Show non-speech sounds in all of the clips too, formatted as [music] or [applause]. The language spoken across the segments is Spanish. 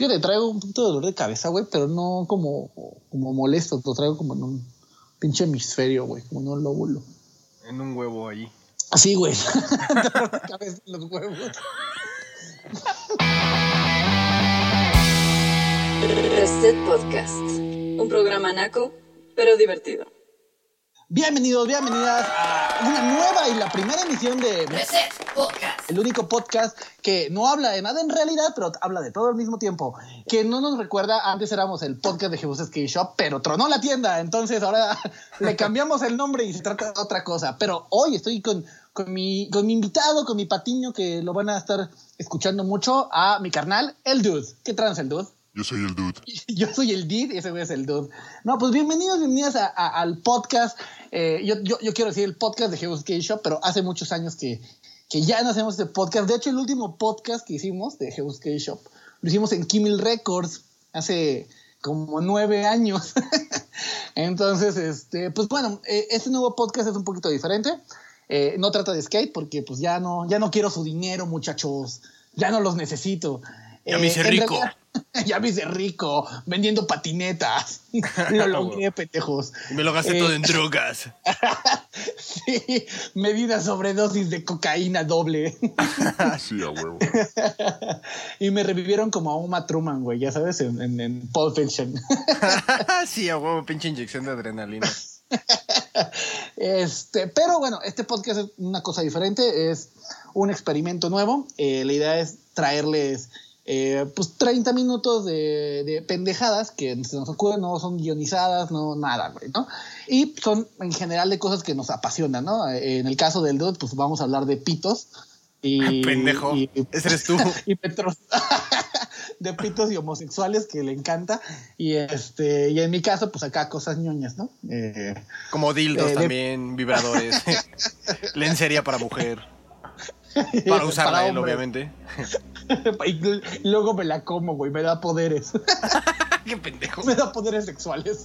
Fíjate, traigo un poquito de dolor de cabeza, güey, pero no como, como molesto, lo traigo como en un pinche hemisferio, güey, como en un lóbulo. En un huevo ahí. Así, güey. dolor [laughs] de cabeza en los huevos. Reset Podcast, un programa naco, pero divertido. Bienvenidos, bienvenidas a una nueva y la primera emisión de Reset Podcast. el único podcast que no habla de nada en realidad, pero habla de todo al mismo tiempo. Que no nos recuerda, antes éramos el podcast de Jesús Skate Shop, pero tronó la tienda, entonces ahora [laughs] le cambiamos el nombre y se trata de otra cosa. Pero hoy estoy con, con, mi, con mi invitado, con mi patiño, que lo van a estar escuchando mucho, a mi carnal, el Dude. ¿Qué trans el Dude? Yo soy el dude. [laughs] Yo soy el Did y ese güey es el Dude. No, pues bienvenidos, bienvenidas a- al podcast. Eh, yo, yo, quiero decir el podcast de Jesús Skate Shop, pero hace muchos años que, que ya no hacemos este podcast. De hecho, el último podcast que hicimos de Jesús Skate Shop lo hicimos en Kimmel Records hace como nueve años. [laughs] Entonces, este, pues bueno, eh, este nuevo podcast es un poquito diferente. Eh, no trata de skate porque pues ya no, ya no quiero su dinero, muchachos. Ya no los necesito. Ya me hice en rico. realidad- [laughs] ya me hice rico vendiendo patinetas. [laughs] Lo logré, pendejos. Y me lo gasté Eh, todo en [laughs] drogas. Sí, medida sobredosis de cocaína doble. Sí, a huevo. y me revivieron como a Uma Truman, güey, ya sabes, en, en, en Pulp Fiction. sí, a huevo, pinche inyección de adrenalina. Este, pero bueno, este podcast es una cosa diferente, es un experimento nuevo. Eh, la idea es traerles eh, pues 30 minutos de, de pendejadas que se nos ocurren, no son guionizadas, no nada, güey, ¿no? Y son en general de cosas que nos apasionan, ¿no? En el caso del Dude, pues vamos a hablar de pitos. Y, [laughs] Pendejo. y- Ese eres tú. [laughs] y petros [laughs] de pitos y homosexuales que le encanta y este y en mi caso pues acá cosas ñoñas no Eh, Como dildos Eh, de- también, vibradores. Lencería para mujer. [laughs] Para usarla él, hombre. obviamente. [laughs] y luego me la como güey me da poderes [laughs] Qué pendejo. me da poderes sexuales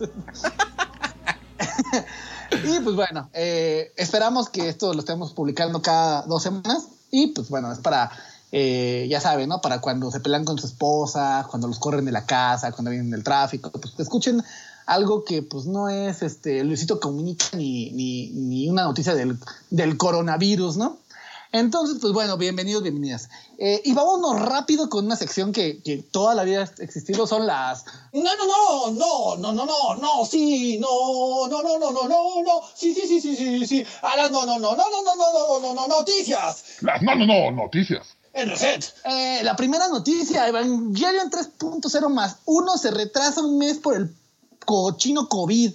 y pues bueno eh, esperamos que esto lo estemos publicando cada dos semanas y pues bueno es para eh, ya saben, ¿no? Para cuando se pelean con su esposa, cuando los corren de la casa, cuando vienen del tráfico, pues escuchen algo que pues no es este Luisito Comunica ni, ni, ni una noticia del, del coronavirus, ¿no? Entonces, pues bueno, bienvenidos, bienvenidas. Eh, y vámonos rápido con una sección que, que toda la vida ha existido, son las... No, no, no, no, no, no, no, no, sí, no, no, no, no, no, no, no, sí, sí, sí, sí, sí, sí, a las no, no, no, no, no, no, no, no, no, no, noticias. Las no, no, no, noticias. En Reset. Eh, la primera noticia, Evangelion 3.0 más uno se retrasa un mes por el cochino COVID.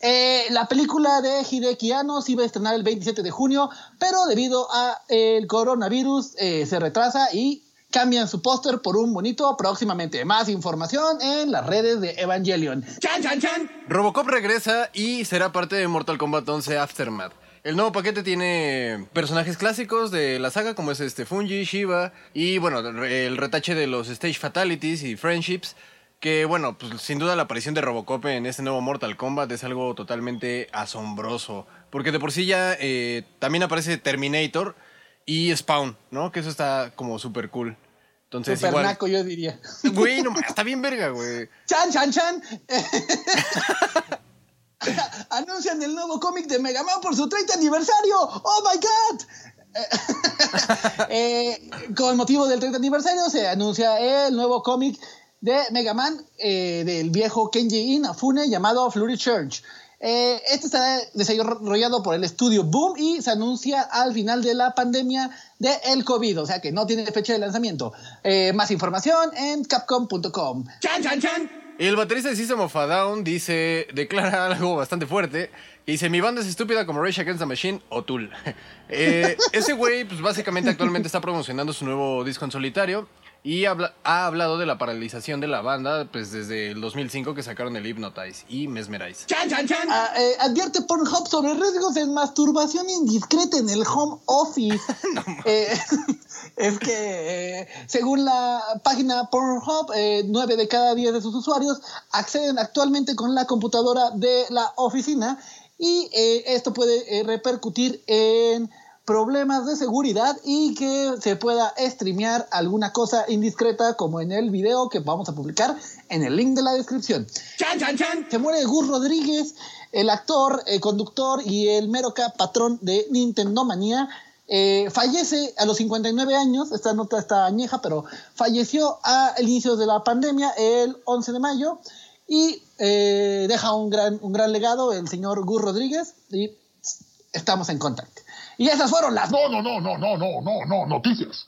Eh, la película de Hideki Anno se iba a estrenar el 27 de junio, pero debido a el coronavirus eh, se retrasa y cambian su póster por un bonito próximamente. Más información en las redes de Evangelion. ¡Chan, chan, chan! Robocop regresa y será parte de Mortal Kombat 11 Aftermath. El nuevo paquete tiene personajes clásicos de la saga como es este Fungi, Shiva y bueno, el retache de los Stage Fatalities y Friendships. Que bueno, pues sin duda la aparición de Robocop en este nuevo Mortal Kombat es algo totalmente asombroso. Porque de por sí ya eh, también aparece Terminator y Spawn, ¿no? Que eso está como súper cool. Entonces Super igual... naco, yo diría. Güey, no, está bien verga, güey. [laughs] ¡Chan, chan, chan! [laughs] Anuncian el nuevo cómic de Mega Man por su 30 aniversario. ¡Oh my god! [laughs] Eh, con motivo del 30 aniversario se anuncia el nuevo cómic de Mega Man eh, del viejo Kenji Inafune llamado Flurry Church. Eh, este estará desarrollado por el estudio Boom y se anuncia al final de la pandemia del el COVID, o sea que no tiene fecha de lanzamiento. Eh, más información en capcom.com. ¡Chan, chan, chan! El baterista de System of a Down dice, declara [laughs] algo bastante fuerte, que dice, mi banda es estúpida como Rage Against the Machine o Tool. [laughs] Eh, ese güey, pues básicamente actualmente está promocionando su nuevo disco en solitario y habla- ha hablado de la paralización de la banda, pues desde el 2005 que sacaron el Hypnotize y Mesmerize. Ah, eh, advierte Pornhub sobre riesgos de masturbación indiscreta en el home office. [laughs] Eh, [laughs] es que, eh, según la página Pornhub, eh, 9 de cada 10 de sus usuarios acceden actualmente con la computadora de la oficina y eh, esto puede eh, repercutir en problemas de seguridad y que se pueda streamear alguna cosa indiscreta como en el video que vamos a publicar en el link de la descripción. ¡Chan, chan, chan! Se muere Gus Rodríguez, el actor, el conductor y el mero patrón de Nintendo Manía. Eh, fallece a los 59 años, esta nota está añeja, pero falleció al inicio de la pandemia el 11 de mayo y eh, deja un gran, un gran legado el señor Gus Rodríguez y estamos en contacto. Y esas fueron las No, no, no, no, no, no, no, no, noticias.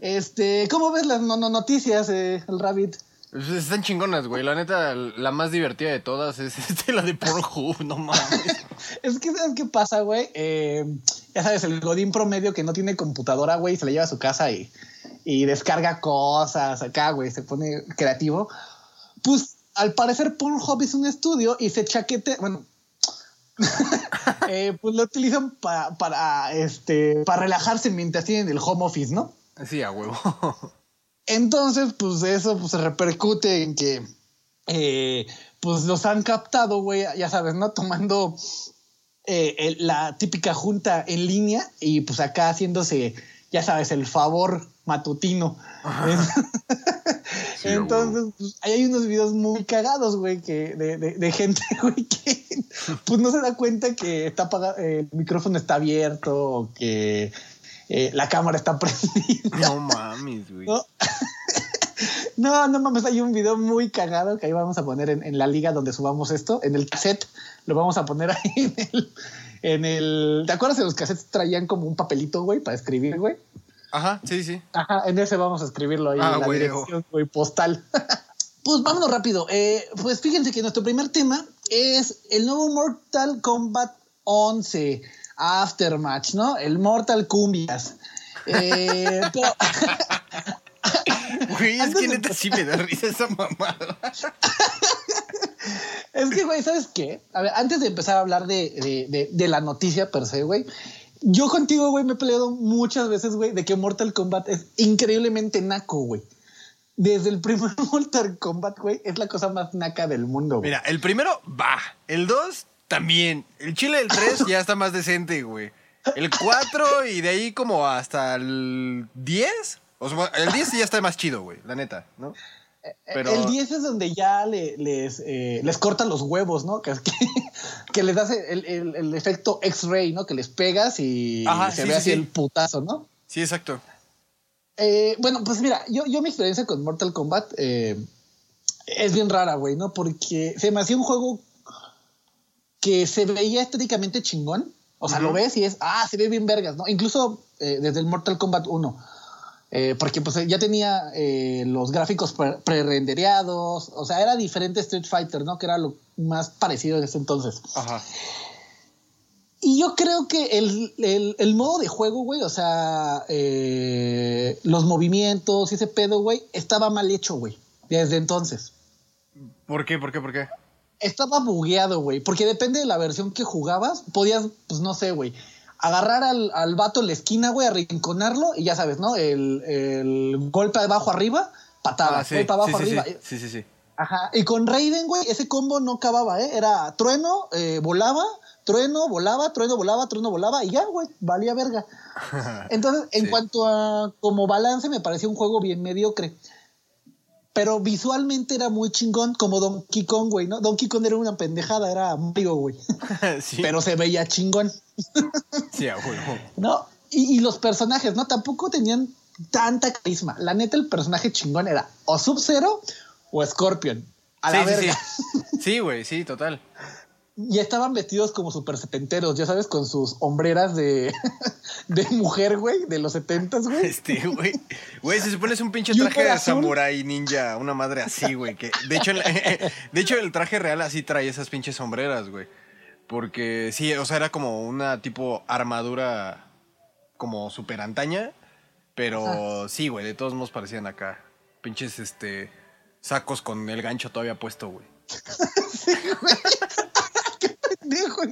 Este, ¿cómo ves las no- no- noticias, eh, el Rabbit? Pues están chingonas, güey. La neta, la más divertida de todas es [laughs] este, la de Pornhub, no mames. [laughs] Es que, ¿sabes qué pasa, güey? Eh, ya sabes, el godín promedio que no tiene computadora, güey, se la lleva a su casa y, y descarga cosas acá, güey, se pone creativo. Pues, al parecer, Pornhub es un estudio y se chaquete, bueno, [laughs] eh, pues lo utilizan pa- para, este, para relajarse mientras tienen el home office, ¿no? Sí, a huevo. Entonces, pues eso pues, se repercute en que eh, pues los han captado, güey, ya sabes, ¿no? Tomando eh, el- la típica junta en línea y pues acá haciéndose, ya sabes, el favor matutino. Sí, [laughs] Entonces, pues, ahí hay unos videos muy cagados, güey, que de, de- de gente, [laughs] güey, que pues no se da cuenta que está apagado, el micrófono está abierto o que eh, la cámara está [laughs] prendida. No mames, güey. ¿no? No, no mames, hay un video muy cagado que ahí vamos a poner en, en la liga donde subamos esto, en el cassette, lo vamos a poner ahí en el, en el... ¿Te acuerdas que los cassettes traían como un papelito, güey, para escribir, güey? Ajá, sí, sí. Ajá, en ese vamos a escribirlo ahí, Ah, en la dirección, güey, postal. [laughs] pues vámonos rápido. Eh, pues fíjense que nuestro primer tema es el nuevo Mortal Kombat 11 Aftermatch, ¿no? El Mortal Cumbias. Eh, [laughs] pero Güey, es que de neta sí me da risa esa mamada. [laughs] Es que, güey, ¿sabes qué? A ver, antes de empezar a hablar de, de, de, de la noticia per se, güey, yo contigo, güey, me he peleado muchas veces, güey, de que Mortal Kombat es increíblemente naco, güey. Desde el primer [laughs] Mortal Kombat, güey, es la cosa más naca del mundo, güey. Mira, el primero, va. El 2, también. El chile del 3 [laughs] ya está más decente, güey. El 4 y de ahí como hasta el 10. O sea, el 10 ya está más chido, güey, la neta, ¿no? Pero... El 10 es donde ya le- les, eh, les cortan los huevos, ¿no? Que, [laughs] que, que les hace el, el- el efecto X-ray, ¿no? Que les pegas y Ajá, se sí, ve sí, así sí. el putazo, ¿no? Sí, exacto. Eh, bueno, pues mira, yo, yo mi experiencia con Mortal Kombat eh, es bien rara, güey, ¿no? Porque se me hacía un juego que se veía estéticamente chingón. O sea, lo ves y es, ah, se ve bien vergas, ¿no? Incluso eh, desde el Mortal Kombat 1. Eh, porque pues ya tenía eh, los gráficos pre- pre-rendereados. O sea, era diferente Street Fighter, ¿no? Que era lo más parecido en ese entonces. Ajá. Y yo creo que el, el- el modo de juego, güey, o sea, eh, los movimientos y ese pedo, güey, estaba mal hecho, güey, desde entonces. ¿Por qué? ¿Por qué? ¿Por qué? Estaba bugueado, güey, porque depende de la versión que jugabas, podías, pues no sé, güey, agarrar al, al vato en la esquina, güey, arrinconarlo y ya sabes, ¿no? El, el golpe abajo arriba, patada, Ah, sí, golpe abajo sí, arriba. sí, sí, sí. Ajá. Y con Raiden, güey, ese combo no acababa, ¿eh? Era trueno, eh, volaba, trueno, volaba, trueno, volaba, trueno, volaba, y ya, güey, valía verga. [laughs] Entonces, en cuanto a como balance, me pareció un juego bien mediocre. Pero visualmente era muy chingón, como Donkey Kong, güey, ¿no? Donkey Kong era una pendejada, era Mario, güey. [laughs] sí, Pero se veía chingón, sí, a huevo. ¿no? Y, y los personajes, ¿no? Tampoco tenían tanta carisma. La neta, el personaje chingón era o Sub-Zero o Scorpion. A la sí, sí, verga. sí. Sí, güey, sí, total. Y estaban vestidos como super setenteros, ya sabes, con sus hombreras de, [laughs] de mujer, güey, de los setentas, güey. Este, güey. Güey, se supone es un pinche traje de samurai ninja, una madre así, güey. Que, de, hecho, el, [laughs] de hecho, el traje real así trae esas pinches sombreras, güey. Porque sí, o sea, era como una tipo armadura como super antaña. Pero sí, güey, de todos modos parecían acá. Pinches, este, sacos con el gancho todavía puesto, güey. [laughs] Pendejo.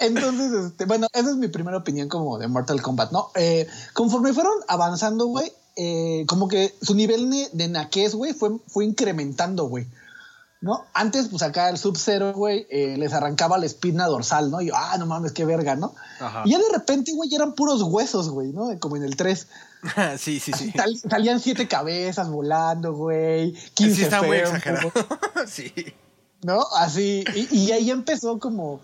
Entonces, este, bueno, esa es mi primera opinión como de Mortal Kombat, ¿no? Eh, conforme fueron avanzando, güey, eh, como que su nivel de naquez, güey, fue, fue incrementando, güey. ¿no? Antes, pues acá el Sub-Zero, güey, eh, les arrancaba la espina dorsal, ¿no? Y yo, ah, no mames, qué verga, ¿no? Ajá. Y ya de repente, güey, eran puros huesos, güey, ¿no? Como en el 3. [laughs] sí, sí, sí. Sal- salían siete cabezas volando, güey. 15 Sí, está muy exagerado. [laughs] sí. ¿No? Así. Y, y ahí empezó como.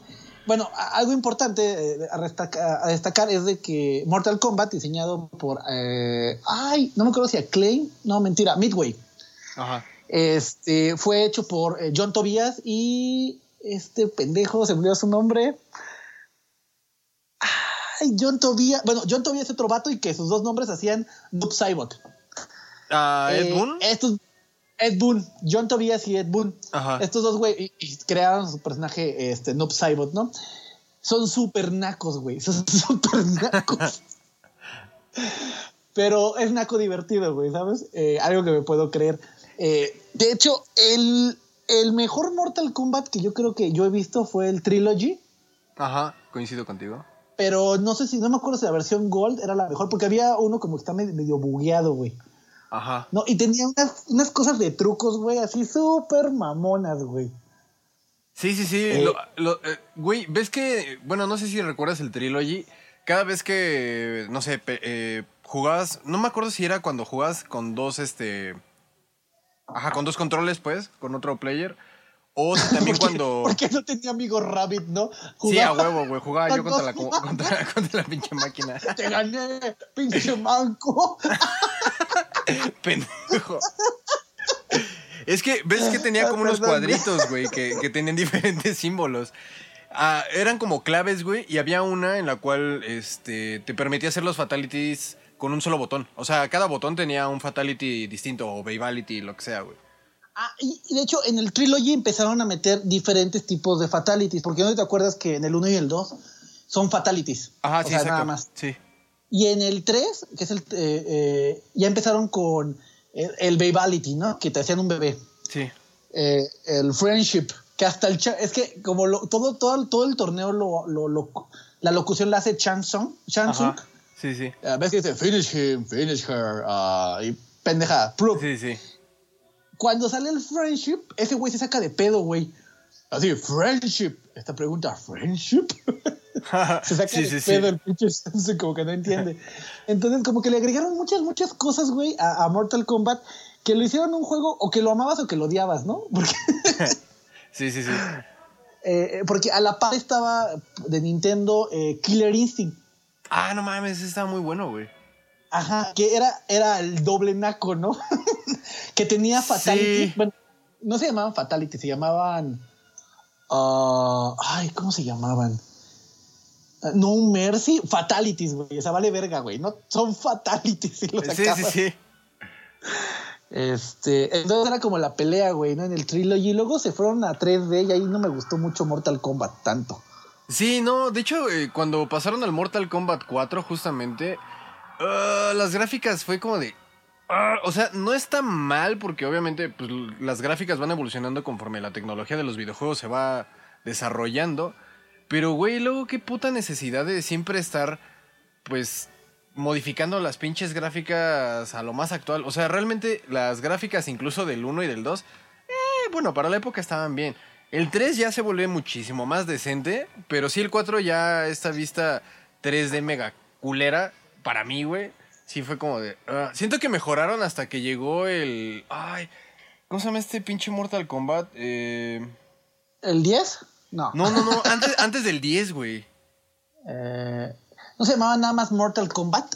Bueno, algo importante eh, a, destacar es de que Mortal Kombat, diseñado por. eh, ay, no me acuerdo si Acclaim. No, mentira, Midway. Ajá. Este fue hecho por eh, John Tobias y este pendejo, se me olvidó su nombre. Ay, John Tobias. Bueno, John Tobias es otro vato y que sus dos nombres hacían Noob Saibot. Ah, Ed Eh, Boon. Estos, Ed Boon, John Tobias y Ed Boon. Ajá. Estos dos, güey, y- y crearon su personaje, este, Noob Saibot, ¿no? Son súper nacos, güey. Son [laughs] súper nacos. [laughs] Pero es naco divertido, güey, ¿sabes? Eh, algo que me puedo creer. Eh, de hecho, el, el mejor Mortal Kombat que yo creo que yo he visto fue el Trilogy. Ajá, coincido contigo. Pero no sé si, no me acuerdo si la versión Gold era la mejor, porque había uno como que está medio, medio bugueado, güey. Ajá. No, y tenía unas, unas cosas de trucos, güey, así súper mamonas, güey. Sí, sí, sí. Eh. lo- lo- eh, güey, ves que, bueno, no sé si recuerdas el Trilogy. Cada vez que, no sé, eh, jugabas, no me acuerdo si era cuando jugabas con dos, este... Ajá, con dos controles, pues, con otro player. O [laughs] también cuando... Porque no tenía amigo Rabbit, ¿no? Sí, a huevo, güey. Jugaba yo con contra la, contra, [laughs] contra la pinche máquina. [laughs] Te gané, pinche manco. [laughs] Pendejo. Es que, ves que tenía como unos cuadritos, güey, que, que tenían diferentes símbolos. Ah, eran como claves, güey, y había una en la cual este, te permitía hacer los fatalities con un solo botón. O sea, cada botón tenía un fatality distinto, o babality, lo que sea, güey. Ah, y, y de hecho, en el Trilogy empezaron a meter diferentes tipos de fatalities. Porque no te acuerdas que en el 1 y el 2 son fatalities. Ajá, o sí, sea, exacto. nada más. Sí. Y en el 3, que es el. eh, eh, ya empezaron con el, el babality, ¿no? Que te hacían un bebé. Sí. eh, el friendship, que hasta el es que como lo- todo, todo, todo el torneo lo, lo- lo- la locución la hace Chansung, Chansung. Sí, sí. a veces dice finish him, finish her, ah, y pendeja, proof. Sí, sí. Cuando sale el friendship, ese güey se saca de pedo, güey. Así, friendship. Esta pregunta, ¿friendship? [laughs] [laughs] se saca sí, de sí, sí. pedo el pinche como que no entiende. [laughs] Entonces, como que le agregaron muchas, muchas cosas, güey, a, a Mortal Kombat que lo hicieron un juego o que lo amabas o que lo odiabas, ¿no? [laughs] Porque Sí, sí, sí. Eh, porque a la par estaba de Nintendo eh, Killer Instinct. Ah, no mames, ese estaba muy bueno, güey. Ajá, que era, era el doble naco, ¿no? que tenía Fatality. Bueno, no se llamaban Fatality, se llamaban. ah, ay, ¿cómo se llamaban? No Mercy, Fatalities, güey. O sea, vale verga, güey. No son Fatalities. Si los Sí, sí, acabas. sí. Este, entonces era como la pelea, güey, ¿no? En el trilogy. Y luego se fueron a 3D y ahí no me gustó mucho Mortal Kombat tanto. Sí, no, de hecho, eh, cuando pasaron al Mortal Kombat 4, justamente, ah, las gráficas fue como de. ah, o sea, no está mal porque obviamente pues, las gráficas van evolucionando conforme la tecnología de los videojuegos se va desarrollando. Pero, güey, luego qué puta necesidad de siempre estar, pues, modificando las pinches gráficas a lo más actual. O sea, realmente las gráficas incluso del 1 y del 2, eh, bueno, para la época estaban bien. El 3 ya se volvió muchísimo más decente, pero sí el 4 ya esta vista 3D mega culera, para mí, güey, sí fue como de... ah, siento que mejoraron hasta que llegó el... Ay, ¿cómo se llama este pinche Mortal Kombat? Eh, ¿El 10? No. no, no, no, [laughs] antes, antes del 10, güey. Eh, ¿No se llamaba nada más Mortal Kombat?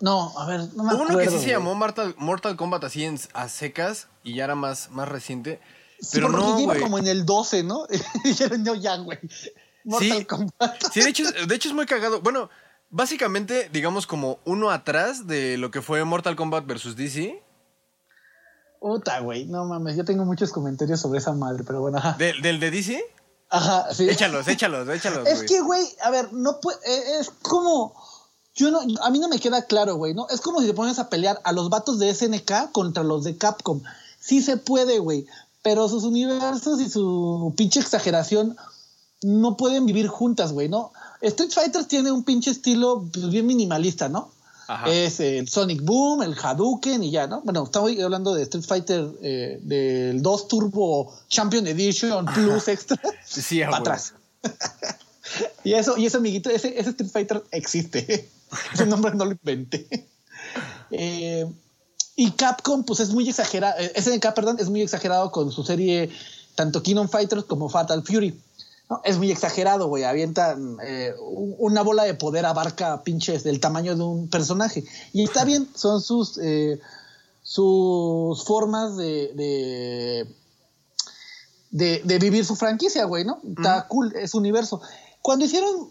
No, a ver, no me Hubo acuerdo. uno que sí se llamó Mortal, Mortal Kombat así en, a secas y ya era más, más reciente. Sí, Pero porque no, como en el 12, ¿no? [laughs] Y dijeron, no, ya, güey. Mortal Sí. Kombat. [laughs] Sí, de hecho, de hecho es muy cagado. Bueno, básicamente, digamos como uno atrás de lo que fue Mortal Kombat versus DC. Puta, güey, no mames, yo tengo muchos comentarios sobre esa madre, pero bueno, ajá. ¿Del, del de DC? Ajá, sí. Échalos, échalos, échalos, Es güey. que, güey, a ver, no puede, eh, es como, yo no, a mí no me queda claro, güey, ¿no? Es como si te pones a pelear a los vatos de SNK contra los de Capcom. Sí se puede, güey, pero sus universos y su pinche exageración no pueden vivir juntas, güey, ¿no? Street Fighter tiene un pinche estilo pues, bien minimalista, ¿no? Ajá. Es el Sonic Boom, el Hadouken y ya, ¿no? Bueno, estamos hablando de Street Fighter eh, del 2 Turbo Champion Edition Plus Extra. [laughs] Sí, para atrás. [laughs] y eso, y eso, amiguito, ese, ese Street Fighter existe. [laughs] ese nombre no lo inventé. Eh, y Capcom, pues es muy exagerado. eh, SNK, perdón, es muy exagerado con su serie, tanto Kingdom Fighters como Fatal Fury. ¿No? Es muy exagerado, güey. Avientan eh, un- una bola de poder, abarca pinches del tamaño de un personaje. Y está bien, son sus, eh, sus formas de, de, de, de vivir su franquicia, güey, ¿no? Está cool, es universo. Cuando hicieron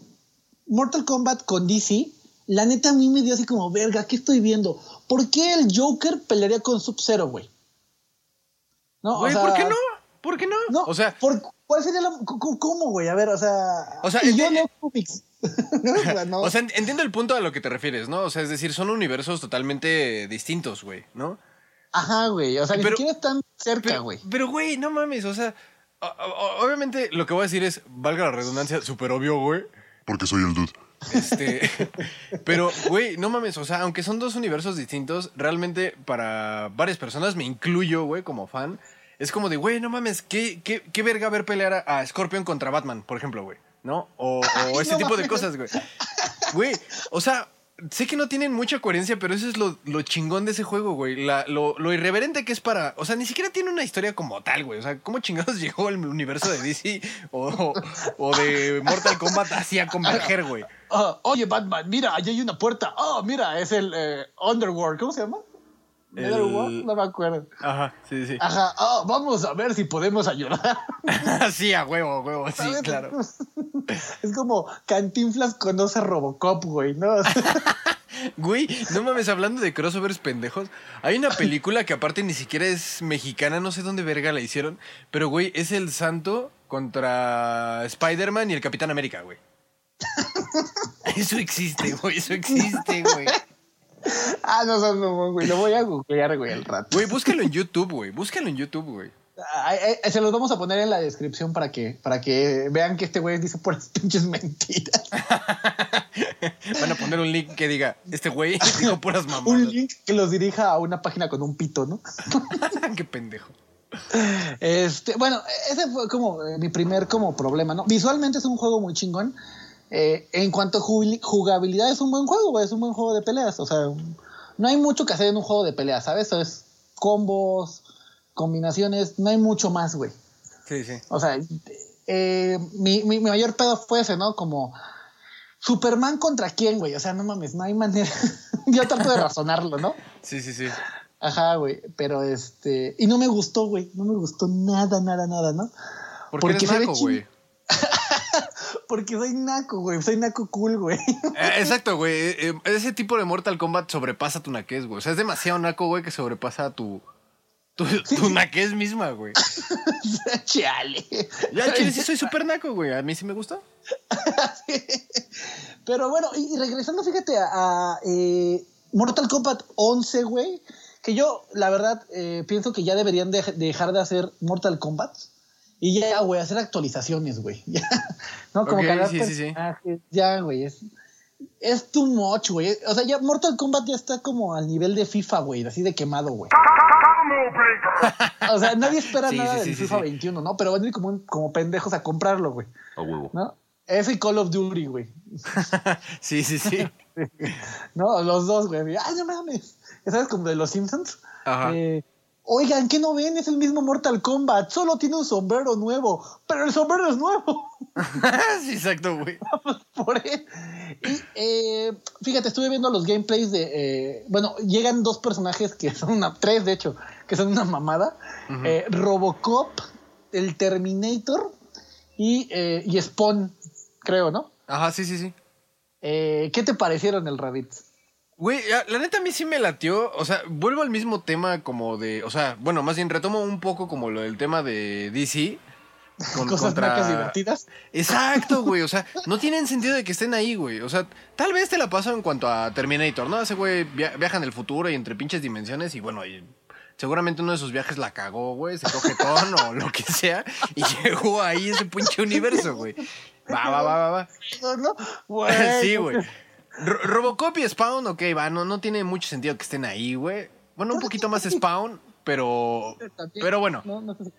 Mortal Kombat con DC, la neta a mí me dio así como, verga, ¿qué estoy viendo? ¿Por qué el Joker pelearía con Sub-Zero, güey? No, o Güey, sea, ¿por qué no? ¿Por qué no? No, o sea, ¿por- ¿cuál sería la. ¿Cómo, güey? A ver, o sea. O sea, y yo leo cómics. [laughs] o sea, no. o sea, en- entiendo el punto a lo que te refieres, ¿no? O sea, es decir, son universos totalmente distintos, güey, ¿no? Ajá, güey. O sea, ni Pero- siquiera están cerca, güey. pero, güey, no mames, o sea, o- o- obviamente lo que voy a decir es, valga la redundancia, súper obvio, güey. Porque soy el dude. Este, [laughs] pero, güey, no mames, o sea, aunque son dos universos distintos, realmente para varias personas, me incluyo, güey, como fan, es como de, güey, no mames, ¿qué, qué, qué verga ver pelear a, a Scorpion contra Batman, por ejemplo, güey, ¿no? O, ese no tipo de cosas, güey. Güey, o sea, sé que no tienen mucha coherencia, pero eso es lo, lo chingón de ese juego, güey. La- lo, lo irreverente que es para. O sea, ni siquiera tiene una historia como tal, güey. O sea, ¿cómo chingados [laughs] llegó el universo de DC o, o- o de Mortal Kombat así a converger, güey? Ah, oye, Batman, mira, allá hay una puerta. Oh, mira, es el eh, Underworld. ¿Cómo se llama? El- no me acuerdo. Ajá, sí, sí. Ajá, ah, vamos a ver si podemos ayudar. [laughs] sí, a huevo, a huevo, sí, ¿Sabes? claro. [laughs] Es como Cantinflas conoce a Robocop, güey, ¿no? [laughs] Güey, no mames, hablando de crossovers pendejos, hay una película que aparte ni siquiera es mexicana, no sé dónde verga la hicieron, pero güey, es el santo contra Spider-Man y el Capitán América, güey. Eso existe, güey, eso existe, güey. [laughs] ah, no, no, no, güey. Lo voy a googlear, güey, al rato. Güey, búscalo en YouTube, güey, búscalo en YouTube, güey. Ay, ay, se los vamos a poner en la descripción para que, para que vean que este güey dice puras [laughs] pinches mentiras. [laughs] Van a poner un link que diga, este güey dijo puras Un mamadas. link que los dirija a una página con un pito, ¿no? Qué pendejo. Este, bueno, ese fue como eh, mi primer como problema, ¿no? Visualmente es un juego muy chingón. Eh, en cuanto a jugabilidad es un buen juego, güey, es un buen juego de peleas. O sea, no hay mucho que hacer en un juego de peleas, ¿sabes? O es combos, combinaciones, no hay mucho más, güey. Sí, sí. O sea, eh, mi, mi- mi mayor pedo fue ese, ¿no? Como Superman contra quién, güey. O sea, no mames, no hay manera. [laughs] Yo trato de razonarlo, ¿no? Sí, sí, sí. Ajá, güey. Pero este. Y no me gustó, güey. No me gustó nada, nada, nada, ¿no? Porque, Porque eres naco, güey. [laughs] Porque soy naco, güey. Soy naco cool, güey. Eh, Exacto, güey. Eh, eh, Ese tipo de Mortal Kombat sobrepasa tu naquez, güey. O sea, es demasiado naco, güey, que sobrepasa tu, tu, tu naquez misma, güey. [laughs] Chale. Ya, chile sí soy súper naco, güey. A mí sí me gusta. [laughs] Pero bueno, y, y regresando, fíjate a, a, eh, Mortal Kombat 11, güey. Que yo, la verdad, eh, pienso que ya deberían de- dejar de hacer Mortal Kombat. Y ya, güey, hacer actualizaciones, güey. [laughs] Ya, ¿No? Como Ok, cargar sí, sí. Ya, güey. Es, es too much, güey. O sea, ya Mortal Kombat ya está como al nivel de FIFA, güey. Así de quemado, güey. [laughs] O sea, nadie espera Sí, nada sí, del FIFA sí. 21, ¿no? Pero van a ir como, un- como pendejos a comprarlo, güey. A huevo. ¿No? Ese Call of Duty, güey. [laughs] sí, sí, sí. No, los dos, güey. Ay, no mames. Sabes, como de los Simpsons. Ajá. Eh, Oigan, ¿qué no ven? Es el mismo Mortal Kombat. Solo tiene un sombrero nuevo. Pero el sombrero es nuevo. [laughs] sí, exacto, güey. Por él. Y eh, fíjate, estuve viendo los gameplays de. eh, bueno, llegan dos personajes que son una. Tres, de hecho, que son una mamada: Eh, Robocop, el Terminator y, eh, y Spawn, creo, ¿no? Ajá, sí, sí, sí. ¿Qué te parecieron el Rabbit? Güey, la la neta a mí sí me latió. O sea, vuelvo al mismo tema como de. O sea, bueno, más bien retomo un poco como lo del tema de DC. [laughs] Con, Cosas contra- divertidas. Exacto, [laughs] güey. O sea, no tienen sentido de que estén ahí, güey. O sea, tal vez te la paso en cuanto a Terminator, ¿no? Ese güey via- viaja en el futuro y entre pinches dimensiones y bueno, y seguramente uno de sus viajes la cagó, güey. Se coge [laughs] o lo que sea y llegó ahí ese pinche universo, güey. Va, va, va, va, va. ¿no? Güey, sí, güey. Ro- Robocop y Spawn, ok, va, no, no tiene mucho sentido que estén ahí, güey. Bueno, un poquito más Spawn, pero. Pero bueno, No, no sé.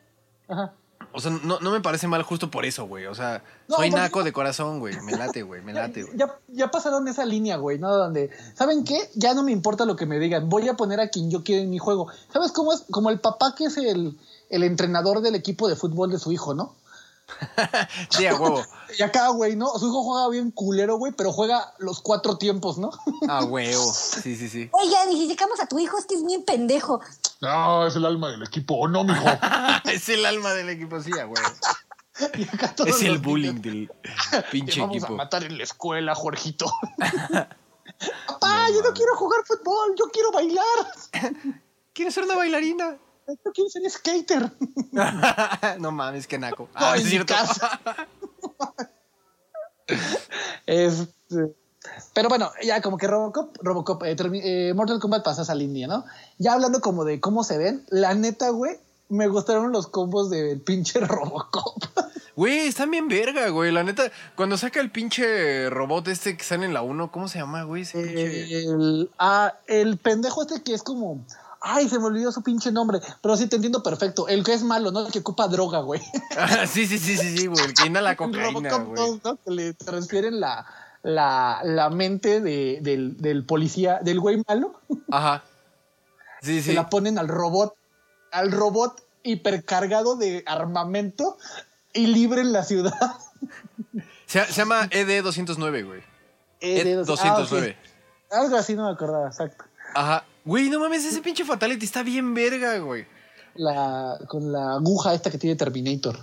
Ajá. o sea, no, no me parece mal justo por eso, güey. O sea, No, soy naco de corazón, güey. Me late, güey, me late, güey. Ya, ya pasaron esa línea, güey, ¿no? Donde, ¿saben qué? Ya no me importa lo que me digan. Voy a poner a quien yo quiera en mi juego. ¿Sabes cómo es? Como el papá que es el, el entrenador del equipo de fútbol de su hijo, ¿no? [laughs] Sí, a huevo. [laughs] Y acá, güey, ¿no? Su hijo juega bien culero, güey, pero juega los cuatro tiempos, ¿no? A [laughs] huevo. Sí, sí, sí. Oiga, necesitamos a tu hijo, es que es bien pendejo. No, es el alma del equipo. ¿O no, mijo? es el alma del equipo, sí, a huevo. Es el bullying niños, del "Te pinche vamos equipo. a matar en la escuela, Jorgito. Papá, yo no quiero jugar fútbol, yo quiero bailar. ¿Quieres ser una bailarina? Yo quiero ser skater. [laughs] no mames, qué naco. No, Ah, es cierto. casa. [laughs] Este, pero bueno, ya como que Robocop, Robocop, eh, eh, Mortal Kombat pasa esa línea, ¿no? Ya hablando como de cómo se ven, la neta, güey, me gustaron los combos del pinche [laughs] Robocop. Güey, están bien verga, güey. La neta, cuando saca el pinche robot este que sale en la 1, ¿cómo se llama, güey? Ese pinche... el, ah, el pendejo este que es como... Ay, se me olvidó su pinche nombre. Pero sí, te entiendo perfecto. El que es malo, ¿no? El que ocupa droga, güey. [laughs] Ah, sí, sí, sí, sí, sí, güey. El que inhala [laughs] cocaína, güey. 2, ¿no? Que le transfieren la, la, la mente de- del, del policía, del güey malo. [laughs] Ajá. Sí, Se sí. la ponen al robot, al robot hipercargado de armamento y libre en la ciudad. Se, se llama E ED209, güey. Eh, de- ah, ED209. ok. Algo así no me acordaba, exacto. Ajá. Güey, no mames, ese pinche Fatality está bien verga, güey. La, con la aguja esta que tiene Terminator.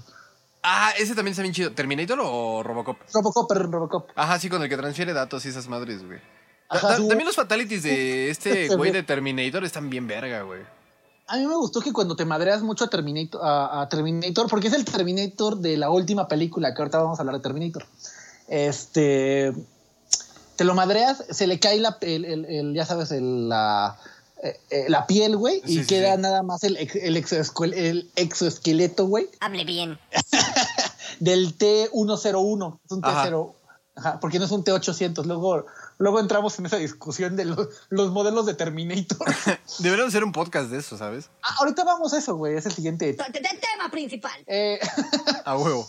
Ah, ese también está bien chido. ¿Terminator o Robocop? Robocop, perdón, Robocop. Ajá, sí, con el que transfiere datos y esas madres, güey. Ajá, También los fatalities de este [laughs] güey de Terminator están bien verga, güey. A mí me gustó que cuando te madreas mucho a Terminator, a, a Terminator, porque es el Terminator de la última película, que ahorita vamos a hablar de Terminator. Este, te lo madreas, se le cae la, el, el- el- ya sabes, el, la, eh, eh, la piel, güey, y Sí, queda sí. nada más el, ex- el, el exoesqueleto, güey, Hable bien. [laughs] del T101. Es un Ajá. T0, ajá, porque no es un T800. Luego, luego entramos en esa discusión de los, los modelos de Terminator. [laughs] Deberían hacer un podcast de eso, ¿sabes? Ah, ahorita vamos a eso, güey, es el siguiente. T- t- Tema principal. Eh, [laughs] A huevo.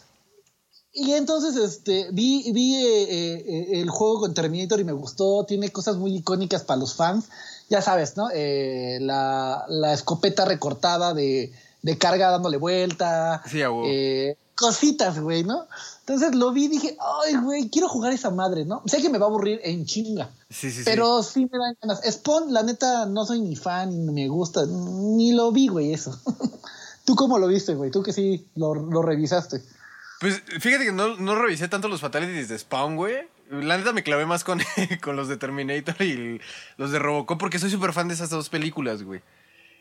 Y entonces este, vi, vi eh, eh, el juego con Terminator y me gustó. Tiene cosas muy icónicas para los fans. Ya sabes, ¿no? Eh, la, la escopeta recortada de, de carga dándole vuelta. Sí. Eh, cositas, güey, ¿no? Entonces lo vi y dije, ay, güey, quiero jugar esa madre, ¿no? Sé que me va a aburrir en chinga. Sí, sí, sí. Pero sí me dan ganas. Spawn, la neta, no soy ni fan, ni me gusta, ni lo vi, güey, eso. [laughs] ¿Tú cómo lo viste, güey? Tú que sí lo, lo revisaste. Pues fíjate que no, no revisé tanto los fatalities de Spawn, güey. La neta me clavé más con, [laughs] con los de Terminator y el- los de Robocop porque soy súper fan de esas dos películas, güey.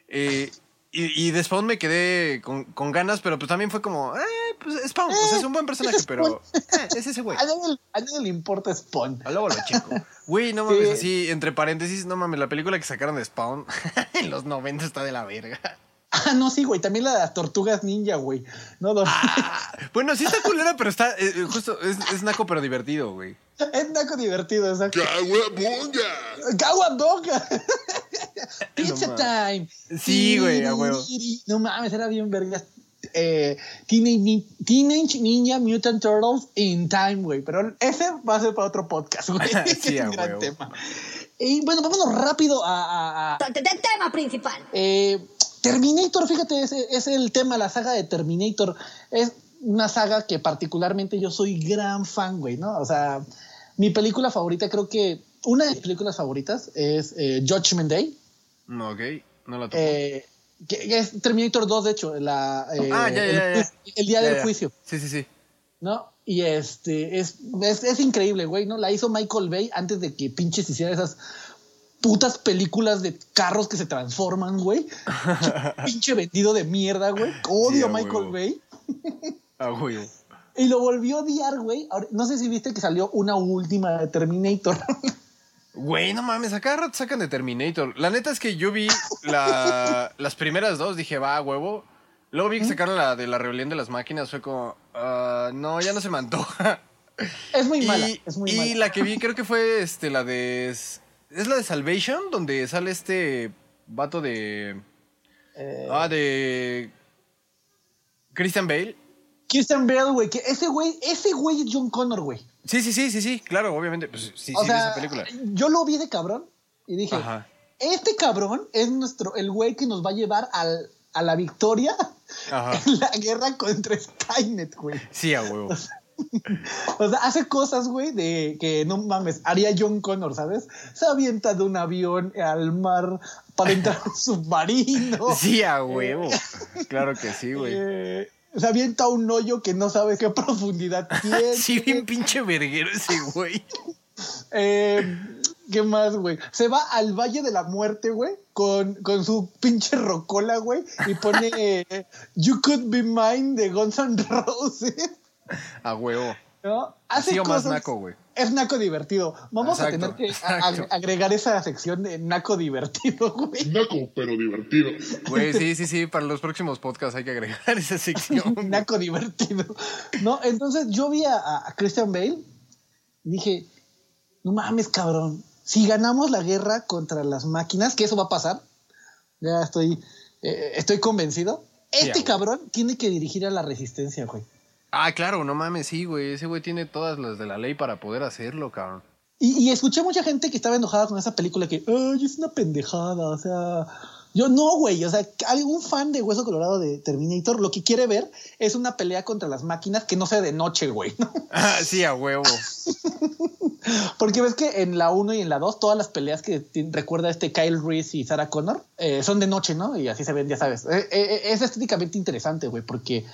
Eh, y, y de Spawn me quedé con, con ganas, pero pues también fue como, eh, pues Spawn, o sea, es un buen personaje, es pero eh, es ese güey. [laughs] A nadie, a nadie le importa Spawn. A luego lo checo. Güey, no mames, Sí. así, entre paréntesis, no mames, la película que sacaron de Spawn [laughs] en los 90 está de la verga. Ah, no, sí, güey. También la de las tortugas ninja, güey. No, no. Ah, bueno, sí está culera, pero está, eh, eh, justo, es, es naco, pero divertido, güey. Es naco divertido, exacto. ¡Caguabonga! ¡Caguabonga! [laughs] Pizza No time. Sí, güey, a huevo. No mames, era bien vergas. Eh, Teenage, Teenage Ninja Mutant Turtles in Time, güey. Pero ese va a ser para otro podcast, güey. [laughs] Sí, es a un gran huevo. tema. Y bueno, vámonos rápido a, a- a- Tema principal. Eh, Terminator, fíjate, es, es el tema, la saga de Terminator. Es una saga que particularmente yo soy gran fan, güey, ¿no? O sea, mi película favorita, creo que una de mis películas favoritas es eh, Judgment Day, No, ok, no la topo. eh, que, que es Terminator 2, de hecho, la, eh, Ah, ya, ya, el, ya. el día del juicio, Sí, sí, sí. ¿no? Y este, es, es, es increíble, güey, ¿no? La hizo Michael Bay antes de que pinches hiciera esas putas películas de carros que se transforman, güey. [laughs] Pinche vendido de mierda, güey. Odio Sí, a Michael huevo. Bay. Ah, güey. Y lo volvió a odiar, güey. No sé si viste que salió una última de Terminator. Güey, no mames, a cada rato sacan de Terminator. La neta es que yo vi la- [laughs] las primeras dos, dije, va, huevo. Luego vi que sacaron la de la rebelión de las máquinas, fue como, ah, no, ya no se me antoja. Es muy mala. Y, Es muy y mala. la que vi creo que fue este, la de... Es la de Salvation, donde sale este vato de... Eh, Ah, de... Christian Bale. Christian Bale, güey, que ese güey, ese güey es John Connor, güey. Sí, sí, sí, sí, sí, claro, obviamente. Pues sí, o sí, de esa película. yo lo vi de cabrón y dije, Ajá. este cabrón es nuestro, el güey que nos va a llevar al, a la victoria Ajá. [laughs] en la guerra contra Skynet, güey. Sí, a huevo. O sea, [laughs] hace cosas, güey, de que no mames, haría John Connor, ¿sabes? Se avienta de un avión al mar para entrar a un submarino. [laughs] Sí, a huevo. Claro que sí, güey. Eh, se avienta un hoyo que no sabe qué profundidad [laughs] tiene. Sí, bien pinche verguero ese güey. Eh, ¿Qué más, güey? Se va al Valle de la Muerte, güey, con, con su pinche rocola, güey, y pone eh, You Could Be Mine de Guns N' Roses, A huevo. ¿no? Hace o más cosas- naco, güey. Es naco divertido. Vamos Exacto, a tener que exacto. agregar esa sección de naco divertido, güey. Naco, pero divertido. Güey, sí, sí, sí. Para los próximos podcasts hay que agregar esa sección. [laughs] naco divertido. No, entonces yo vi a, a Christian Bale y dije, no mames, cabrón. Si ganamos la guerra contra las máquinas, que eso va a pasar, ya estoy, eh, estoy convencido. Este cabrón tiene que dirigir a la resistencia, güey. Ah, claro, no mames, sí, güey. Ese güey tiene todas las de la ley para poder hacerlo, cabrón. Y, y escuché mucha gente que estaba enojada con esa película que, ay, es una pendejada, o sea... Yo no, güey, o sea, algún fan de Hueso Colorado de Terminator lo que quiere ver es una pelea contra las máquinas que no sea de noche, güey, ¿no? [laughs] Ah, sí, a huevo. [laughs] Porque ves que en la 1 y en la 2 todas las peleas que recuerda este Kyle Reese y Sarah Connor eh, son de noche, ¿no? Y así se ven, ya sabes. Eh, eh, es estéticamente interesante, güey, porque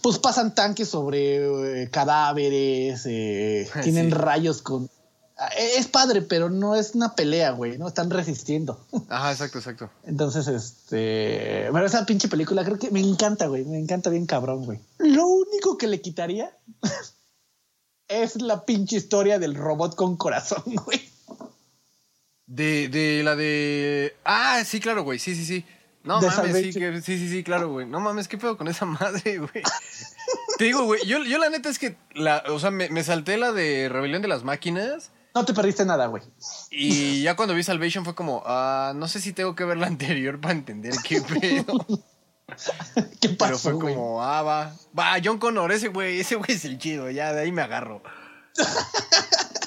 pues pasan tanques sobre eh, cadáveres, eh, [laughs] tienen rayos con... Ah, eh, Es padre, pero no es una pelea, güey, ¿no? Están resistiendo. [laughs] Ajá, exacto, exacto. Entonces, este... Pero esa pinche película creo que me encanta, güey. Me encanta bien cabrón, güey. Lo único que le quitaría [laughs] es la pinche historia del robot con corazón, güey. De, de la de. Ah, sí, claro, güey. Sí, sí, sí. No De mames, sí, que- sí, sí, sí, claro, güey. No mames, ¿qué pedo con esa [laughs] madre, güey? Te digo, güey, yo, yo la neta es que, la, o sea, me, me salté la de Rebelión de las Máquinas No te perdiste nada, güey. y ya cuando vi Salvation fue como, ah, no sé si tengo que ver la anterior para entender qué pedo. [laughs] ¿Qué Pero pasó, fue güey? como, ah, va. Va, John Connor, ese güey, ese güey es el chido, ya de ahí me agarro. [laughs]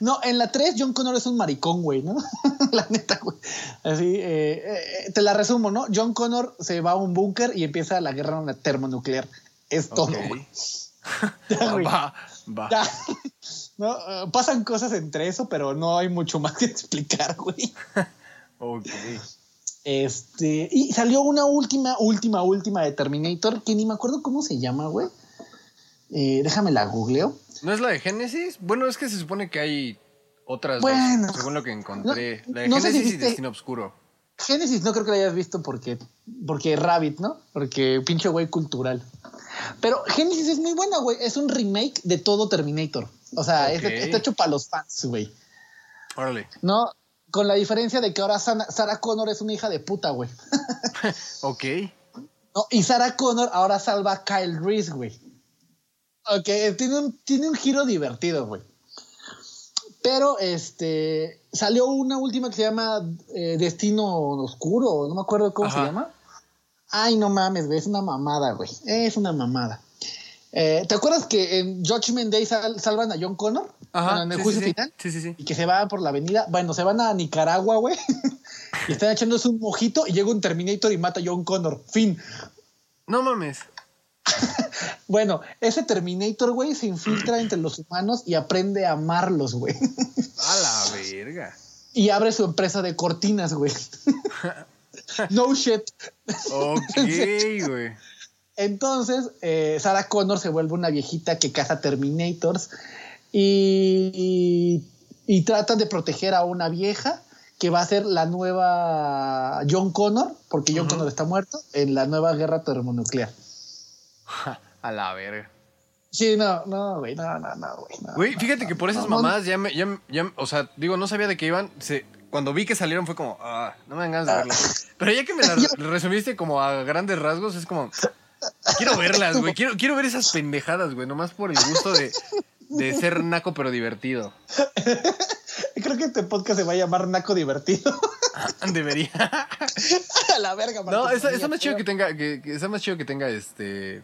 No, en la 3 John Connor es un maricón, güey, ¿no? [laughs] la neta, güey. Así, eh, eh, te la resumo, ¿no? John Connor se va a un búnker y empieza la guerra termonuclear. Es todo, güey. [laughs] Ya, güey. va, va. Ya. No, eh, pasan cosas entre eso, pero no hay mucho más que explicar, güey. Ok. Este, y salió una última, última, última de Terminator, que ni me acuerdo cómo se llama, güey. Eh, déjame la googleo. ¿No es la de Génesis? Bueno, es que se supone que hay otras Bueno. dos, según lo que encontré. No- la de no sé si Génesis y Destino Obscuro. Génesis no creo que la hayas visto porque, porque Rabbit, ¿no? Porque pinche güey cultural. Pero Génesis es muy buena, güey. Es un remake de todo Terminator. O sea, está hecho para los fans, güey. Órale. No, con la diferencia de que ahora Sarah Connor es una hija de puta, güey. [laughs] Ok. No, y Sarah Connor ahora salva a Kyle Reese, güey. Ok, tiene un, tiene un giro divertido, güey. Pero este salió una última que se llama eh, Destino Oscuro, no me acuerdo cómo Ajá. se llama. Ay, no mames, güey, es una mamada, güey. Es una mamada. Eh, ¿Te acuerdas que en Judgment Day sal- salvan a John Connor? Bueno, en el sí, juicio sí, final. Sí, sí, sí. Y que se van por la avenida. Bueno, se van a Nicaragua, güey. [laughs] y están echándose un mojito y llega un Terminator y mata a John Connor. Fin. No mames. [laughs] Bueno, ese Terminator, güey, se infiltra entre los humanos y aprende a amarlos, güey. A la verga. y abre su empresa de cortinas, güey. [laughs] no shit. Ok, [laughs] güey. Entonces, eh, Sarah Connor se vuelve una viejita que caza Terminators y, y, y tratan de proteger a una vieja que va a ser la nueva John Connor, porque John Connor está muerto, en la nueva guerra termonuclear. [laughs] A la verga. Sí, no, no, güey, no, no, no, güey. no. Güey, fíjate que por esas No, no. mamadas ya me, ya, me- ya me- o sea, digo, no sabía de qué iban. Se, cuando vi que salieron fue como, ah, no me dan ganas de verla. Pero ya que me la [laughs] re- resumiste como a grandes rasgos, es como, Quiero verlas, güey. Quiero, quiero ver esas pendejadas, güey. Nomás por el gusto de, de ser naco pero divertido. [laughs] Creo que este podcast se va a llamar Naco Divertido. Debería. a la verga, No, Martín está, está más chido que tenga, que, que está más chido que tenga este.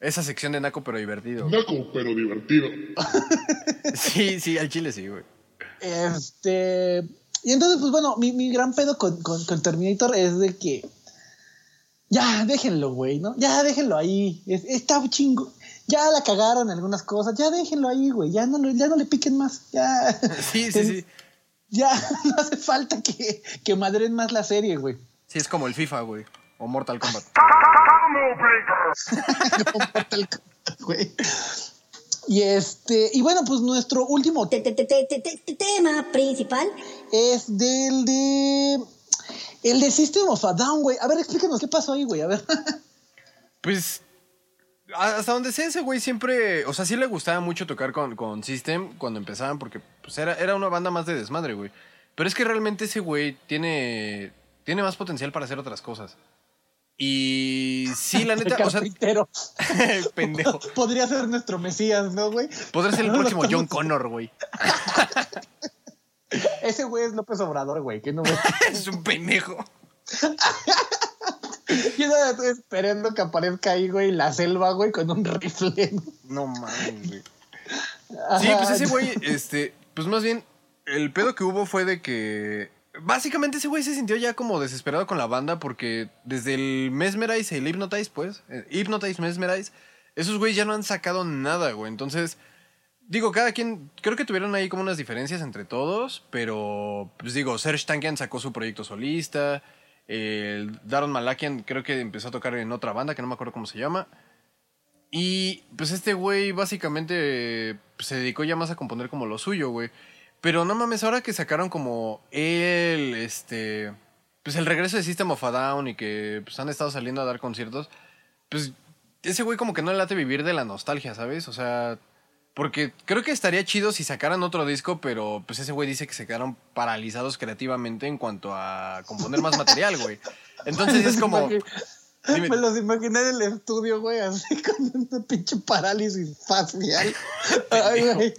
Esa sección de naco pero divertido. Naco, pero divertido. [laughs] Sí, sí, al chile sí, güey. Este. Y entonces, pues bueno, mi, mi gran pedo con, con, con Terminator es de que. Ya, déjenlo, güey, ¿no? Ya, déjenlo ahí. Es- está chingo. Ya la cagaron en algunas cosas. Ya déjenlo ahí, güey. Ya no, ya no le piquen más. Ya. [laughs] Sí, sí, sí. [laughs] Ya no hace falta que, que madren más la serie, güey. Sí, es como el FIFA, güey. O Mortal Kombat. Como Mortal Kombat, güey. Y este, y bueno, pues nuestro último Te- te- te- te- te- te- te- tema principal. es del de. El de System of a Down, güey. A ver, explícanos qué pasó ahí, güey. A ver. [laughs] Pues. Hasta donde sé, ese güey siempre. O sea, sí le gustaba mucho tocar con, con System cuando empezaban, porque pues, era, era una banda más de desmadre, güey. Pero es que realmente ese güey tiene. Tiene más potencial para hacer otras cosas. Y sí, la [laughs] neta, o sea, [laughs] pendejo. [laughs] Podría ser nuestro Mesías, ¿no, güey? Podría ser el próximo John Connor, güey. Ese güey es López Obrador, güey. Que no me... Es un pendejo. Yo nada, estoy esperando que aparezca ahí, güey, la selva, güey, con un rifle. ¿no? Mames, güey. Sí, pues ese güey, este, pues más bien, el pedo que hubo fue de que. Básicamente ese güey se sintió ya como desesperado con la banda porque desde el Mesmerize, el Hypnotize, pues, eh, Hypnotize, Mesmerize, esos güeyes ya no han sacado nada, güey. Entonces, digo, cada quien, creo que tuvieron ahí como unas diferencias entre todos, pero, pues digo, Serge Tankian sacó su proyecto solista, el Daron Malakian creo que empezó a tocar en otra banda que no me acuerdo cómo se llama. Y pues este güey básicamente pues, se dedicó ya más a componer como lo suyo, güey. Pero no mames, ahora que sacaron como el, este, pues el regreso de System of a Down y que pues han estado saliendo a dar conciertos, pues ese güey como que no le late vivir de la nostalgia, ¿sabes? O sea, porque creo que estaría chido si sacaran otro disco, pero pues ese güey dice que se quedaron paralizados creativamente en cuanto a componer más material, güey. Entonces es [laughs] como... Dime. Me los imaginé en el estudio, güey, así [laughs] con una pinche parálisis facial. [laughs] Ay, güey,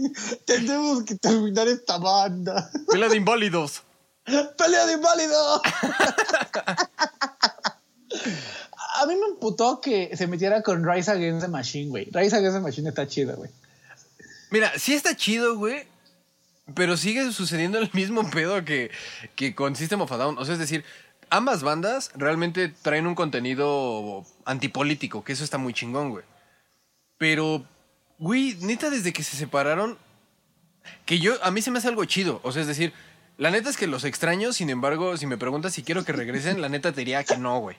tenemos que terminar esta banda. Pelea de inválidos. [laughs] ¡Pelea de inválido! A mí me emputó que se metiera con Rise Against the Machine, güey. Rise Against the Machine está chida, güey. Mira, sí está chido, güey. Pero sigue sucediendo el mismo pedo que, que con System of a Down. O sea, es decir, ambas bandas realmente traen un contenido antipolítico, que eso está muy chingón, güey. Pero, güey, neta, desde que se separaron, que yo, a mí se me hace algo chido. O sea, es decir, la neta es que los extraño, sin embargo, si me preguntas si quiero que regresen, la neta te diría que no, güey.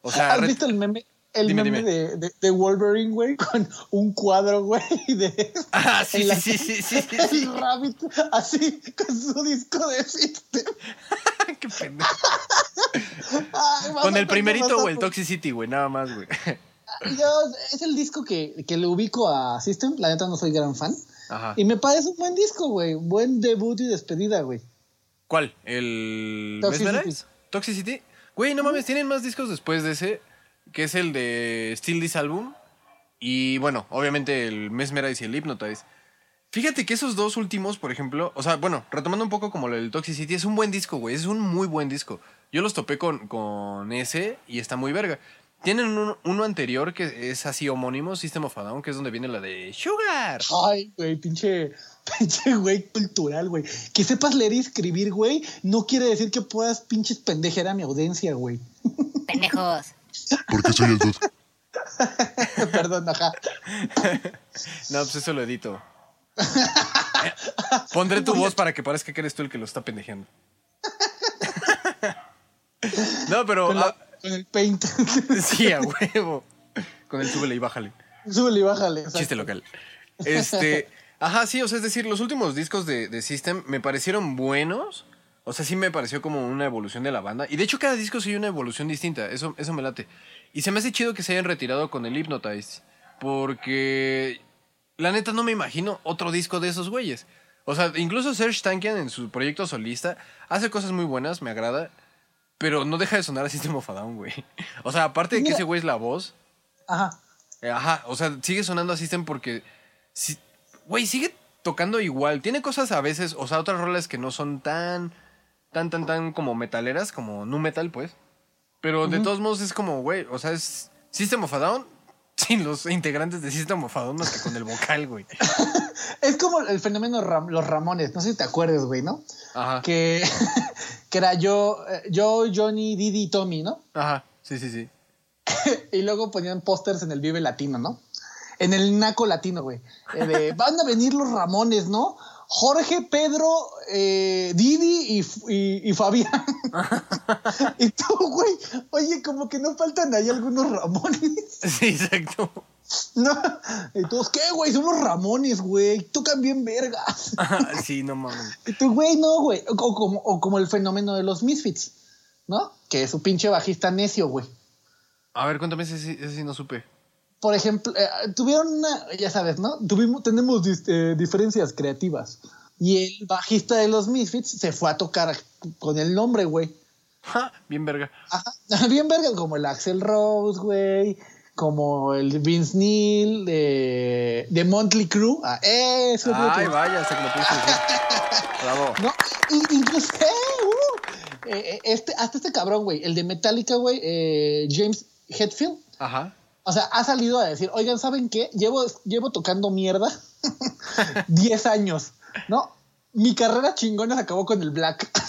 O sea, [laughs] ¿Has visto el meme? El Dime, meme dime. De, de, de Wolverine, güey, [laughs] con un cuadro, güey, de... [laughs] Ah, sí, la- sí, sí, sí, sí, El. Rabbit, así, con su disco de System. [laughs] Qué pendejo. Ay, Con el primerito o el Toxicity, güey, nada más, güey. Yo, es el disco que, que le ubico a System, la neta no soy gran fan. Ajá. Y me parece un buen disco, güey. Buen debut y despedida, güey. ¿Cuál? ¿El Toxicity. Mesmerize? ¿Toxicity? Güey, no mames, tienen más discos después de ese, que es el de Still This Album. Y bueno, obviamente el Mesmerize y el Hypnotize. Fíjate que esos dos últimos, por ejemplo, o sea, bueno, retomando un poco como lo del Toxicity, es un buen disco, güey, es un muy buen disco. Yo los topé con, con ese y está muy verga. Tienen un- uno anterior que es así homónimo, System of a Down, que es donde viene la de Sugar. Ay, güey, pinche, [laughs] pinche güey cultural, güey. Que sepas leer y escribir, güey, no quiere decir que puedas pinches pendejer a mi audiencia, güey. [laughs] Pendejos. Porque soy el dude. [laughs] Perdón, ajá. No, pues eso lo edito. Eh, Pondré tu voz para que parezca que eres tú el que lo está pendejeando. No, pero. Con, la- ah, con el paint. [laughs] sí, a huevo. Con el súbele y bájale. Súbele y bájale. exacto. Chiste local. Este. Ajá, sí, o sea, es decir, los últimos discos de, de System me parecieron buenos. O sea, sí me pareció como una evolución de la banda. Y de hecho, cada disco sí una evolución distinta. Eso, eso me late. Y se me hace chido que se hayan retirado con el Hypnotize. Porque. La neta, no me imagino otro disco de esos güeyes. O sea, incluso Serge Tankian en su proyecto solista hace cosas muy buenas, me agrada. Pero no deja de sonar a System of a Down, güey. O sea, aparte de que ese güey es la voz, Ajá. Eh, Ajá, o sea, sigue sonando a System porque. si- Güey, sigue tocando igual. Tiene cosas a veces, o sea, otras rolas que no son tan. Tan, tan, tan como metaleras, como nu metal, pues. Pero de todos modos es como, güey, o sea, es System of a Down [laughs] sin los integrantes de System of a Down más que con el vocal, güey. [laughs] Es como el fenómeno Ram- los Ramones, no sé si te acuerdas, güey, ¿no? Ajá. Que, [laughs] que era yo, eh, yo, Johnny, Didi y Tommy, ¿no? Ajá, sí, sí, sí. y luego ponían pósters en el Vive Latino, ¿no? En el Naco Latino, güey. Eh, de, van a venir los Ramones, ¿no? Jorge, Pedro, eh, Didi y, y, y Fabián. [laughs] y tú, güey, oye, como que no faltan ahí algunos Ramones. [laughs] Sí, exacto. No. Y todos, ¿qué, güey? Son los Ramones, güey. Tocan bien vergas. Sí, no mames. [laughs] Y tú, güey, no, güey. O, o como, o como el fenómeno de los Misfits, ¿no? Que es su pinche bajista necio, güey. A ver, cuéntame, ese, ese sí no supe. Por ejemplo, eh, tuvieron una, ya sabes, ¿no? Tuvimos, tenemos eh, diferencias creativas. Y el bajista de los Misfits se fue a tocar con el nombre, güey. Ja, bien verga. Ajá. [laughs] Bien verga, como el Axel Rose, güey. Como el Vince Neil de, de Monthly Crew. Ah, eso, Ay, vaya, se lo puso. sí. [laughs] Bravo. No, y- incluso, eh, uh, eh, eh, este, hasta este cabrón, güey, el de Metallica, güey, eh, James Hetfield. Ajá. O sea, ha salido a decir, oigan, ¿saben qué? Llevo, llevo tocando mierda [laughs] 10 años, ¿no? Mi carrera chingona se acabó con el Black. [laughs]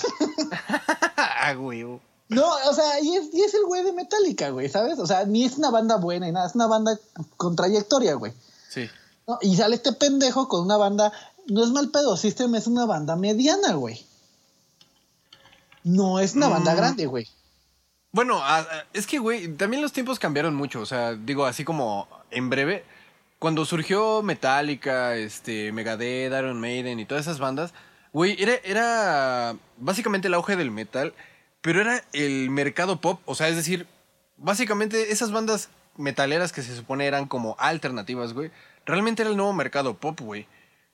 Ah, güey. no, o sea, y es, y es el güey de Metallica, güey, ¿sabes? O sea, ni es una banda buena y nada, es una banda con trayectoria, güey. Sí. ¿no? Y sale este pendejo con una banda, no es mal pedo, System es una banda mediana, güey. No es una banda Mm. grande, güey. Bueno, a- es que, güey, también los tiempos cambiaron mucho. O sea, digo, así como en breve, cuando surgió Metallica, este, Megadeth, Iron Maiden y todas esas bandas, güey, era, era básicamente el auge del metal, pero era el mercado pop. O sea, es decir, básicamente esas bandas metaleras que se supone eran como alternativas, güey, realmente era el nuevo mercado pop, güey.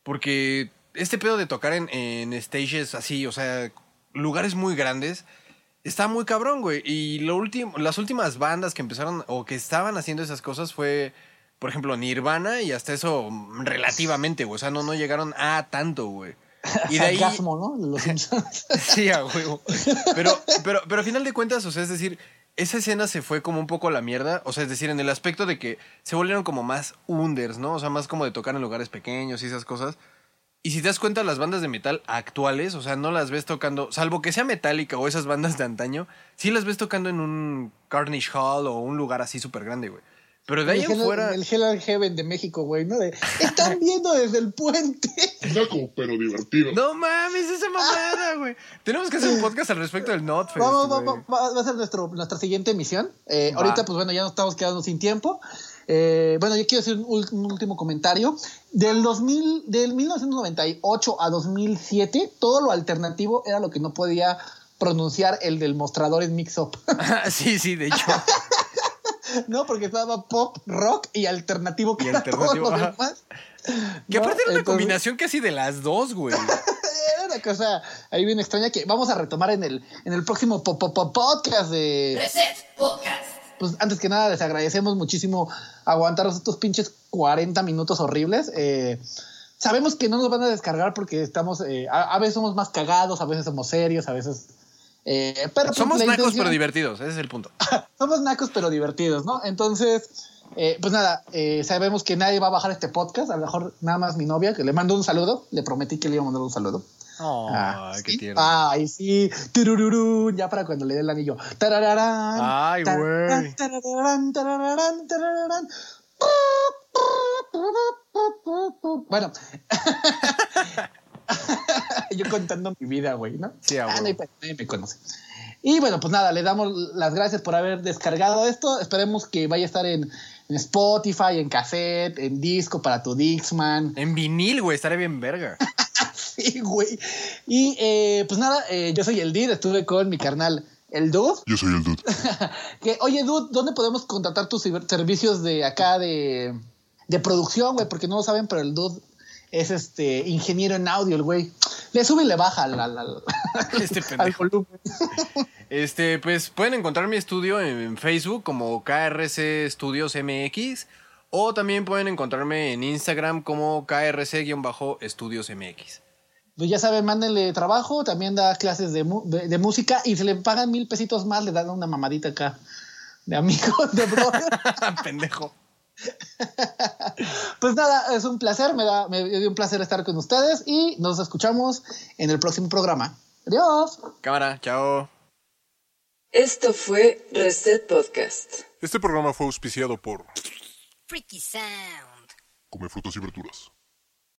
Porque este pedo de tocar en, en stages así, o sea, lugares muy grandes, está muy cabrón, güey. Y lo último, las últimas bandas que empezaron o que estaban haciendo esas cosas fue, por ejemplo, Nirvana y hasta eso mm, relativamente, güey. O sea, no, no llegaron a tanto, güey. [laughs] Y de ahí... ¿no? Los. [laughs] Sí, a huevo. Pero, [laughs] pero, pero a final de cuentas, o sea, es decir, esa escena se fue como un poco a la mierda. O sea, es decir, en el aspecto de que se volvieron como más unders, ¿no? O sea, más como de tocar en lugares pequeños y esas cosas. Y si te das cuenta, las bandas de metal actuales, o sea, no las ves tocando, salvo que sea Metallica o esas bandas de antaño, sí las ves tocando en un Carnage Hall o un lugar así súper grande, güey. Pero de ahí el en fuera. el Hell and Heaven de México, güey, ¿no? De, están viendo desde el puente. [laughs] Naco, pero divertido. No mames, esa mamada, güey. Tenemos que hacer un podcast al respecto del Notfest. Vamos, vamos, va, va a ser nuestro, nuestra siguiente emisión. Eh, Va. ahorita, pues bueno, ya nos estamos quedando sin tiempo. Eh, bueno, yo quiero hacer un, último comentario. Del 2000, del 1998 a 2007, todo lo alternativo era lo que no podía pronunciar el del mostrador en Mix Up. [laughs] [laughs] sí, sí, de hecho. [laughs] no, porque estaba pop, rock y alternativo, que Y era alternativo, todo lo demás. Que ¿No? aparte era una Entonces, combinación casi de las dos, güey. Era una cosa ahí bien extraña que vamos a retomar en el, en el próximo po- po- po- podcast de, Reset Podcast. Pues antes que nada les agradecemos muchísimo aguantaros estos pinches 40 minutos horribles. Eh, sabemos que no nos van a descargar porque estamos, eh, a, a veces somos más cagados, a veces somos serios, a veces... eh, pero pues, Somos nacos intención- pero divertidos, ese es el punto. [laughs] somos nacos pero divertidos, ¿no? Entonces, eh, pues nada, eh, sabemos que nadie va a bajar este podcast, a lo mejor nada más mi novia, que le mando un saludo, le prometí que le iba a mandar un saludo. Ah, Ay, qué ¿sí? tierno. Ay, sí. Turururú, ya para cuando le dé el anillo. Tarararán, Ay, güey. tarararán, tarararán, tarararán. Bueno. [laughs] Yo contando mi vida, güey, ¿no? Sí, ah, no nadie me conoce. Y bueno, pues nada, le damos las gracias por haber descargado esto. Esperemos que vaya a estar en, en Spotify, en cassette, en disco para tu Dixman. En vinil, güey, estaría bien verga. [laughs] Sí, [laughs] güey. Y eh, pues nada, eh, yo soy el Did, estuve con mi carnal, el Dude. Yo soy el dude. [laughs] Que, oye, Dude, ¿dónde podemos contratar tus servicios de acá de, de producción, güey? Porque no lo saben, pero el Dude es este ingeniero en audio, el güey. Le sube y le baja al, al- al- [laughs] Este al volumen. Este, pues pueden encontrar mi estudio en Facebook como KRC Studios MX o también pueden encontrarme en Instagram como KRC-Estudios MX. Pues ya saben, mándenle trabajo, también da clases de, mu- de, de música y se le pagan mil pesitos más, le dan una mamadita acá de amigos, de brother. [laughs] Pendejo. [laughs] Pues nada, es un placer, me da, me dio un placer estar con ustedes y nos escuchamos en el próximo programa. Adiós. Cámara, chao. Esto fue Reset Podcast. Este programa fue auspiciado por Freaky Sound. Come Frutas y Verduras.